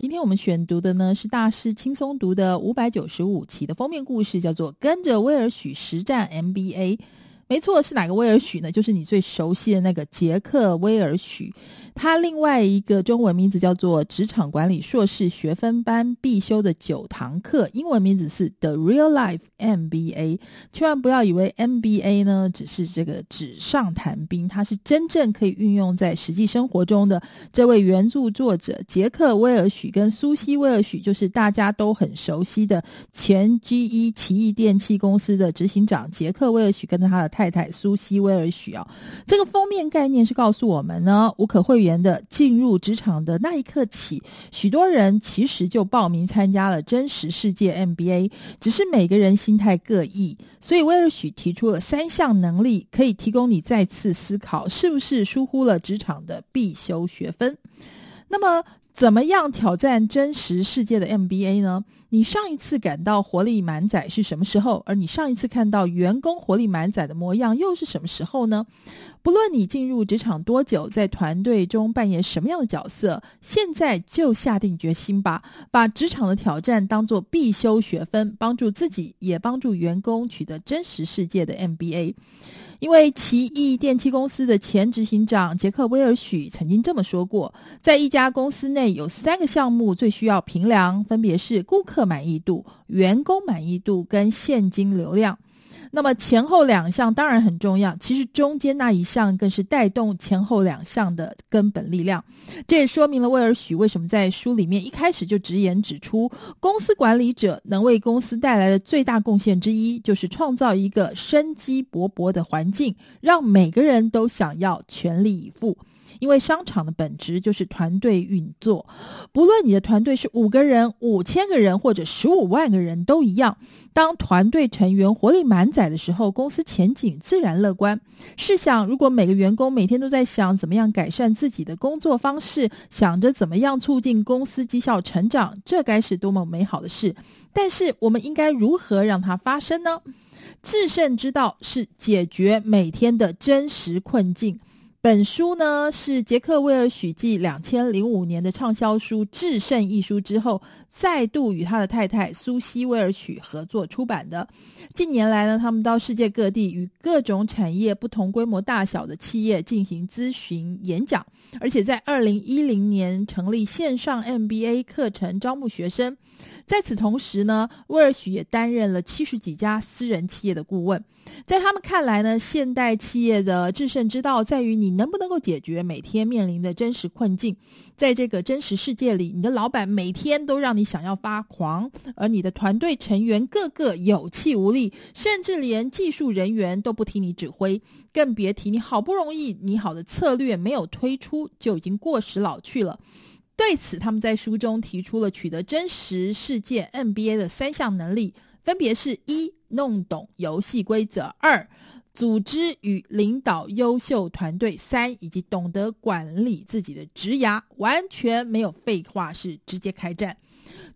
今天我们选读的呢是大师轻松读的五百九十五期的封面故事，叫做《跟着威尔许实战 MBA》。没错，是哪个威尔许呢？就是你最熟悉的那个杰克威尔许。他另外一个中文名字叫做职场管理硕士学分班必修的九堂课，英文名字是 The Real Life MBA。千万不要以为 MBA 呢只是这个纸上谈兵，它是真正可以运用在实际生活中的。这位原著作者杰克威尔许跟苏西威尔许，就是大家都很熟悉的前 GE 奇异电器公司的执行长杰克威尔许跟他的太太苏西威尔许啊。这个封面概念是告诉我们呢，无可讳言。的进入职场的那一刻起，许多人其实就报名参加了真实世界 MBA，只是每个人心态各异。所以威尔许提出了三项能力，可以提供你再次思考，是不是疏忽了职场的必修学分。那么，怎么样挑战真实世界的 MBA 呢？你上一次感到活力满载是什么时候？而你上一次看到员工活力满载的模样又是什么时候呢？不论你进入职场多久，在团队中扮演什么样的角色，现在就下定决心吧，把职场的挑战当作必修学分，帮助自己，也帮助员工取得真实世界的 MBA。因为奇异电器公司的前执行长杰克威尔许曾经这么说过，在一家公司内有三个项目最需要评量，分别是顾客满意度、员工满意度跟现金流量。那么前后两项当然很重要，其实中间那一项更是带动前后两项的根本力量。这也说明了威尔许为什么在书里面一开始就直言指出，公司管理者能为公司带来的最大贡献之一，就是创造一个生机勃勃的环境，让每个人都想要全力以赴。因为商场的本质就是团队运作，不论你的团队是五个人、五千个人或者十五万个人都一样。当团队成员活力满载的时候，公司前景自然乐观。试想，如果每个员工每天都在想怎么样改善自己的工作方式，想着怎么样促进公司绩效成长，这该是多么美好的事！但是，我们应该如何让它发生呢？制胜之道是解决每天的真实困境。本书呢是杰克威尔许继两千零五年的畅销书《制胜》一书之后，再度与他的太太苏西威尔许合作出版的。近年来呢，他们到世界各地与各种产业、不同规模大小的企业进行咨询演讲，而且在二零一零年成立线上 MBA 课程招募学生。在此同时呢，威尔许也担任了七十几家私人企业的顾问。在他们看来呢，现代企业的制胜之道在于你你能不能够解决每天面临的真实困境。在这个真实世界里，你的老板每天都让你想要发狂，而你的团队成员个个有气无力，甚至连技术人员都不听你指挥，更别提你好不容易拟好的策略没有推出就已经过时老去了。对此，他们在书中提出了取得真实世界 MBA 的三项能力，分别是：一、弄懂游戏规则；二、组织与领导优秀团队；三、以及懂得管理自己的职涯。完全没有废话，是直接开战。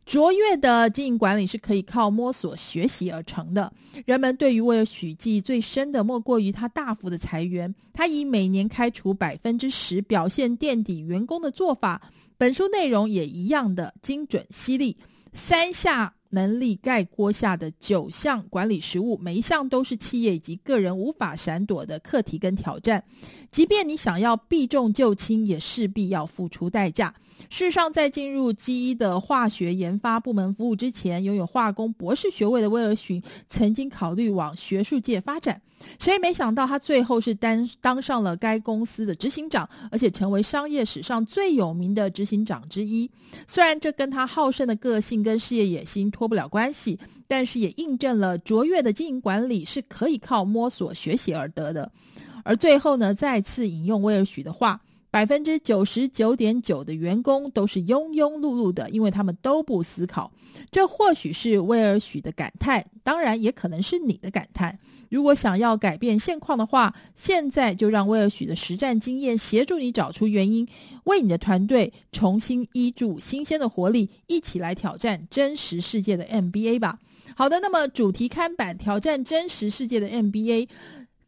卓越的经营管理是可以靠摸索学习而成的。人们对于威尔许记最深的，莫过于他大幅的裁员。他以每年开除百分之十表现垫底员工的做法。本书内容也一样的精准犀利，三下能力概括下的九项管理实务，每一项都是企业以及个人无法闪躲的课题跟挑战。即便你想要避重就轻，也势必要付出代价。事实上，在进入 GE 的化学研发部门服务之前，拥有化工博士学位的威尔逊曾经考虑往学术界发展。谁也没想到，他最后是当当上了该公司的执行长，而且成为商业史上最有名的执行长之一。虽然这跟他好胜的个性跟事业野心脱不了关系，但是也印证了卓越的经营管理是可以靠摸索学习而得的。而最后呢，再次引用威尔许的话。百分之九十九点九的员工都是庸庸碌碌的，因为他们都不思考。这或许是威尔许的感叹，当然也可能是你的感叹。如果想要改变现况的话，现在就让威尔许的实战经验协助你找出原因，为你的团队重新依注新鲜的活力，一起来挑战真实世界的 MBA 吧。好的，那么主题看板挑战真实世界的 MBA。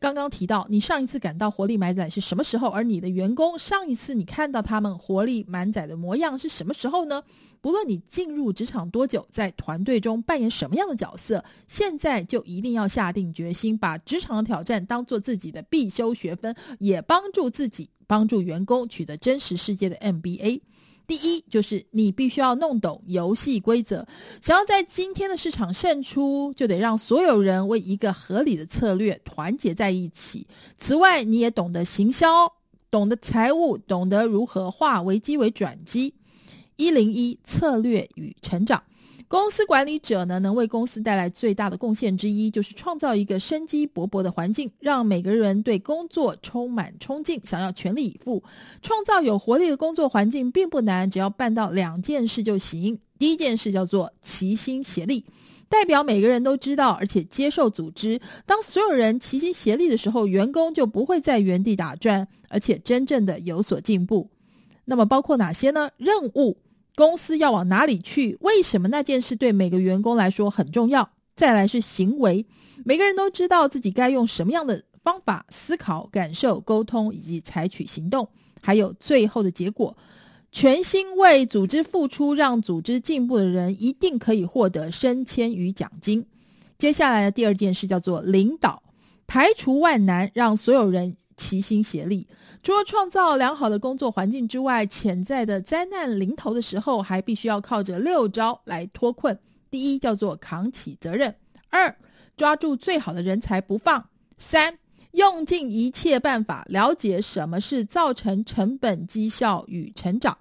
刚刚提到，你上一次感到活力满载是什么时候？而你的员工上一次你看到他们活力满载的模样是什么时候呢？不论你进入职场多久，在团队中扮演什么样的角色，现在就一定要下定决心，把职场的挑战当做自己的必修学分，也帮助自己、帮助员工取得真实世界的 MBA。第一，就是你必须要弄懂游戏规则。想要在今天的市场胜出，就得让所有人为一个合理的策略团结在一起。此外，你也懂得行销，懂得财务，懂得如何化危机为转机。一零一策略与成长。公司管理者呢，能为公司带来最大的贡献之一，就是创造一个生机勃勃的环境，让每个人对工作充满冲劲，想要全力以赴。创造有活力的工作环境并不难，只要办到两件事就行。第一件事叫做齐心协力，代表每个人都知道而且接受组织。当所有人齐心协力的时候，员工就不会在原地打转，而且真正的有所进步。那么包括哪些呢？任务。公司要往哪里去？为什么那件事对每个员工来说很重要？再来是行为，每个人都知道自己该用什么样的方法思考、感受、沟通以及采取行动。还有最后的结果，全心为组织付出，让组织进步的人一定可以获得升迁与奖金。接下来的第二件事叫做领导，排除万难，让所有人。齐心协力，除了创造良好的工作环境之外，潜在的灾难临头的时候，还必须要靠着六招来脱困。第一叫做扛起责任；二抓住最好的人才不放；三用尽一切办法了解什么是造成成本、绩效与成长；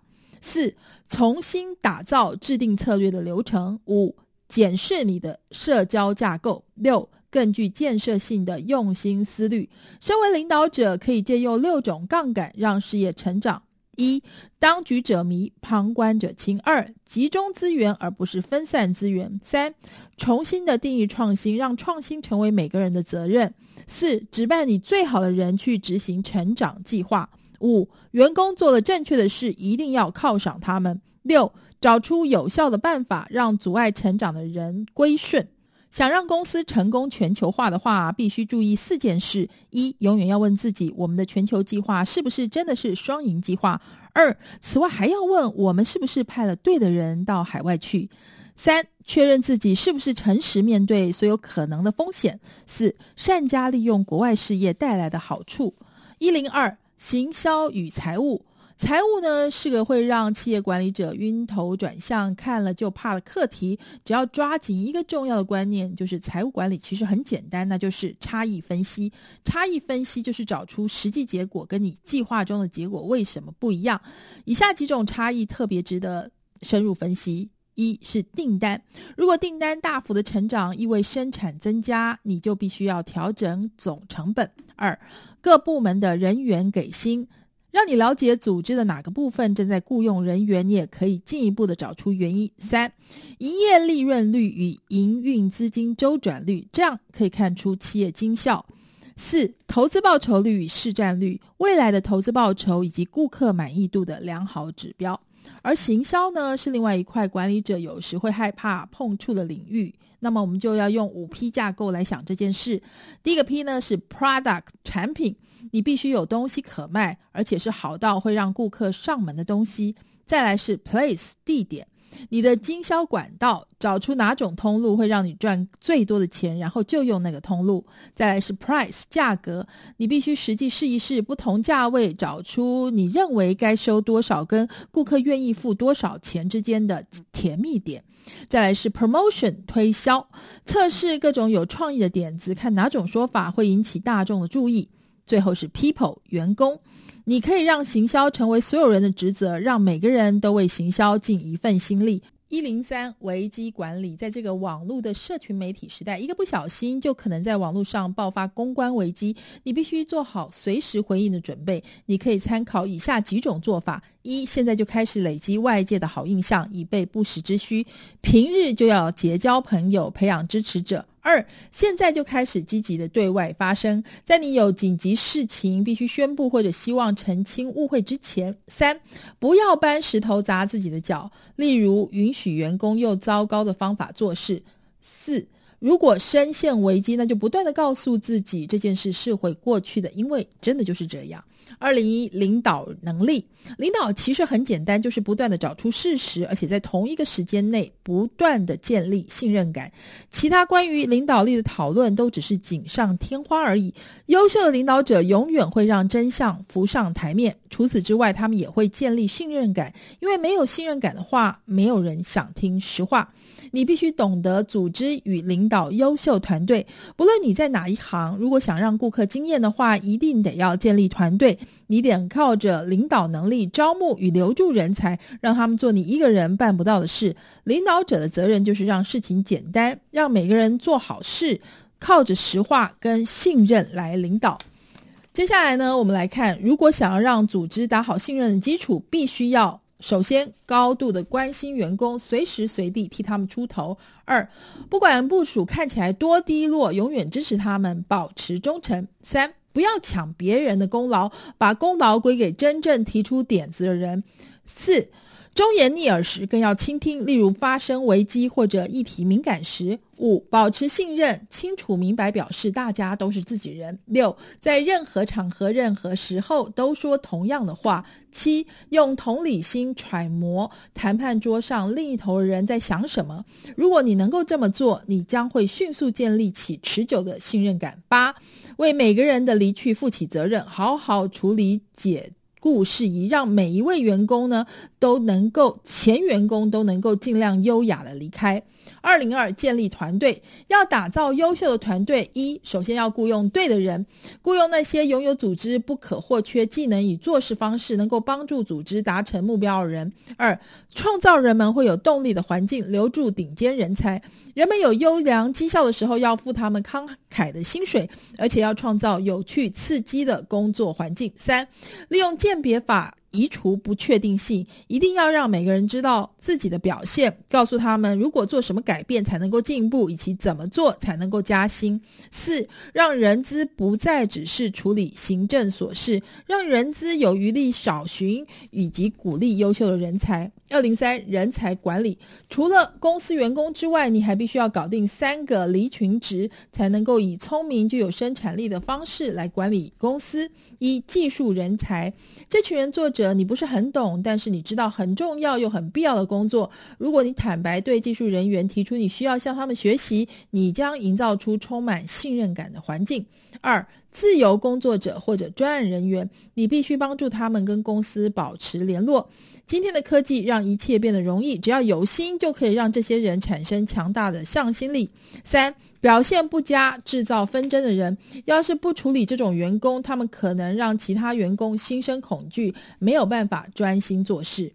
四重新打造制定策略的流程；五检视你的社交架构；六。更具建设性的用心思虑。身为领导者，可以借用六种杠杆让事业成长：一、当局者迷，旁观者清；二、集中资源而不是分散资源；三、重新的定义创新，让创新成为每个人的责任；四、指派你最好的人去执行成长计划；五、员工做了正确的事，一定要犒赏他们；六、找出有效的办法，让阻碍成长的人归顺。想让公司成功全球化的话，必须注意四件事：一、永远要问自己，我们的全球计划是不是真的是双赢计划；二、此外还要问，我们是不是派了对的人到海外去；三、确认自己是不是诚实面对所有可能的风险；四、善加利用国外事业带来的好处。一零二，行销与财务。财务呢，是个会让企业管理者晕头转向、看了就怕的课题。只要抓紧一个重要的观念，就是财务管理其实很简单，那就是差异分析。差异分析就是找出实际结果跟你计划中的结果为什么不一样。以下几种差异特别值得深入分析：一是订单，如果订单大幅的成长意味生产增加，你就必须要调整总成本。二，各部门的人员给薪。让你了解组织的哪个部分正在雇佣人员，你也可以进一步的找出原因。三、营业利润率与营运资金周转率，这样可以看出企业经效。四、投资报酬率与市占率，未来的投资报酬以及顾客满意度的良好指标。而行销呢，是另外一块管理者有时会害怕碰触的领域。那么我们就要用五 P 架构来想这件事。第一个 P 呢是 Product 产品，你必须有东西可卖，而且是好到会让顾客上门的东西。再来是 Place 地点。你的经销管道，找出哪种通路会让你赚最多的钱，然后就用那个通路。再来是 price 价格，你必须实际试一试不同价位，找出你认为该收多少，跟顾客愿意付多少钱之间的甜蜜点。再来是 promotion 推销，测试各种有创意的点子，看哪种说法会引起大众的注意。最后是 people 员工。你可以让行销成为所有人的职责，让每个人都为行销尽一份心力。一零三危机管理，在这个网络的社群媒体时代，一个不小心就可能在网络上爆发公关危机，你必须做好随时回应的准备。你可以参考以下几种做法：一，现在就开始累积外界的好印象，以备不时之需；平日就要结交朋友，培养支持者。二，现在就开始积极的对外发声，在你有紧急事情必须宣布或者希望澄清误会之前。三，不要搬石头砸自己的脚，例如允许员工用糟糕的方法做事。四，如果深陷危机，那就不断的告诉自己这件事是会过去的，因为真的就是这样。二零一领导能力，领导其实很简单，就是不断的找出事实，而且在同一个时间内不断的建立信任感。其他关于领导力的讨论都只是锦上添花而已。优秀的领导者永远会让真相浮上台面。除此之外，他们也会建立信任感，因为没有信任感的话，没有人想听实话。你必须懂得组织与领导优秀团队，不论你在哪一行，如果想让顾客惊艳的话，一定得要建立团队。你得靠着领导能力招募与留住人才，让他们做你一个人办不到的事。领导者的责任就是让事情简单，让每个人做好事，靠着实话跟信任来领导。接下来呢，我们来看，如果想要让组织打好信任的基础，必须要首先高度的关心员工，随时随地替他们出头；二，不管部署看起来多低落，永远支持他们，保持忠诚；三。不要抢别人的功劳，把功劳归给真正提出点子的人。四，忠言逆耳时更要倾听，例如发生危机或者议题敏感时。五，保持信任，清楚明白表示大家都是自己人。六，在任何场合、任何时候都说同样的话。七，用同理心揣摩谈判桌上另一头人在想什么。如果你能够这么做，你将会迅速建立起持久的信任感。八。为每个人的离去负起责任，好好处理解雇事宜，让每一位员工呢都能够，前员工都能够尽量优雅的离开。二零二建立团队，要打造优秀的团队，一首先要雇佣对的人，雇佣那些拥有组织不可或缺技能与做事方式，能够帮助组织达成目标的人。二，创造人们会有动力的环境，留住顶尖人才。人们有优良绩效的时候，要付他们慷慨的薪水，而且要创造有趣刺激的工作环境。三，利用鉴别法。移除不确定性，一定要让每个人知道自己的表现，告诉他们如果做什么改变才能够进步，以及怎么做才能够加薪。四，让人资不再只是处理行政琐事，让人资有余力找寻以及鼓励优秀的人才。二零三人才管理，除了公司员工之外，你还必须要搞定三个离群值，才能够以聪明、具有生产力的方式来管理公司。一、技术人才，这群人作者你不是很懂，但是你知道很重要又很必要的工作。如果你坦白对技术人员提出你需要向他们学习，你将营造出充满信任感的环境。二、自由工作者或者专案人员，你必须帮助他们跟公司保持联络。今天的科技让一切变得容易，只要有心就可以让这些人产生强大的向心力。三、表现不佳、制造纷争的人，要是不处理这种员工，他们可能让其他员工心生恐惧，没有办法专心做事。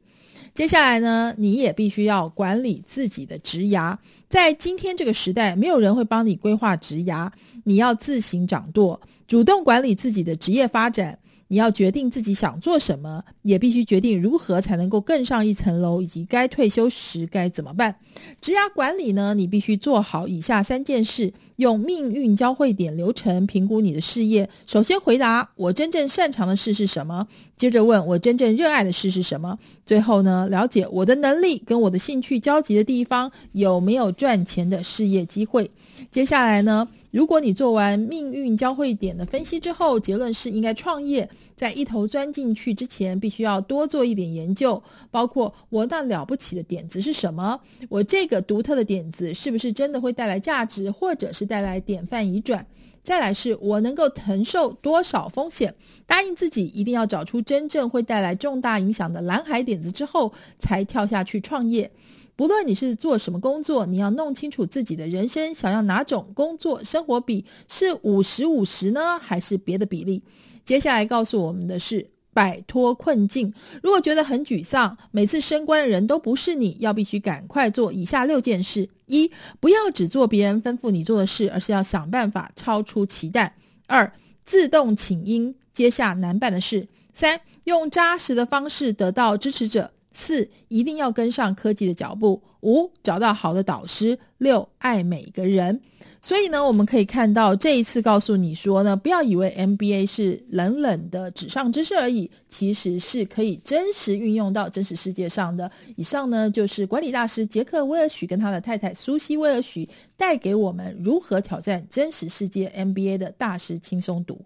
接下来呢，你也必须要管理自己的职涯。在今天这个时代，没有人会帮你规划职涯，你要自行掌舵，主动管理自己的职业发展。你要决定自己想做什么，也必须决定如何才能够更上一层楼，以及该退休时该怎么办。职涯管理呢，你必须做好以下三件事：用命运交汇点流程评估你的事业。首先回答我真正擅长的事是什么，接着问我真正热爱的事是什么，最后呢，了解我的能力跟我的兴趣交集的地方有没有赚钱的事业机会。接下来呢，如果你做完命运交汇点的分析之后，结论是应该创业，在一头钻进去之前，必须要多做一点研究，包括我那了不起的点子是什么，我这个独特的点子是不是真的会带来价值，或者是带来典范移转？再来是我能够承受多少风险？答应自己一定要找出真正会带来重大影响的蓝海点子之后，才跳下去创业。不论你是做什么工作，你要弄清楚自己的人生想要哪种工作生活比，是五十五十呢，还是别的比例？接下来告诉我们的是摆脱困境。如果觉得很沮丧，每次升官的人都不是你，要必须赶快做以下六件事：一、不要只做别人吩咐你做的事，而是要想办法超出期待；二、自动请缨，接下难办的事；三、用扎实的方式得到支持者。四，一定要跟上科技的脚步；五，找到好的导师；六，爱每个人。所以呢，我们可以看到这一次告诉你说呢，不要以为 MBA 是冷冷的纸上知识而已，其实是可以真实运用到真实世界上的。以上呢，就是管理大师杰克·威尔许跟他的太太苏西·威尔许带给我们如何挑战真实世界 MBA 的大师轻松读。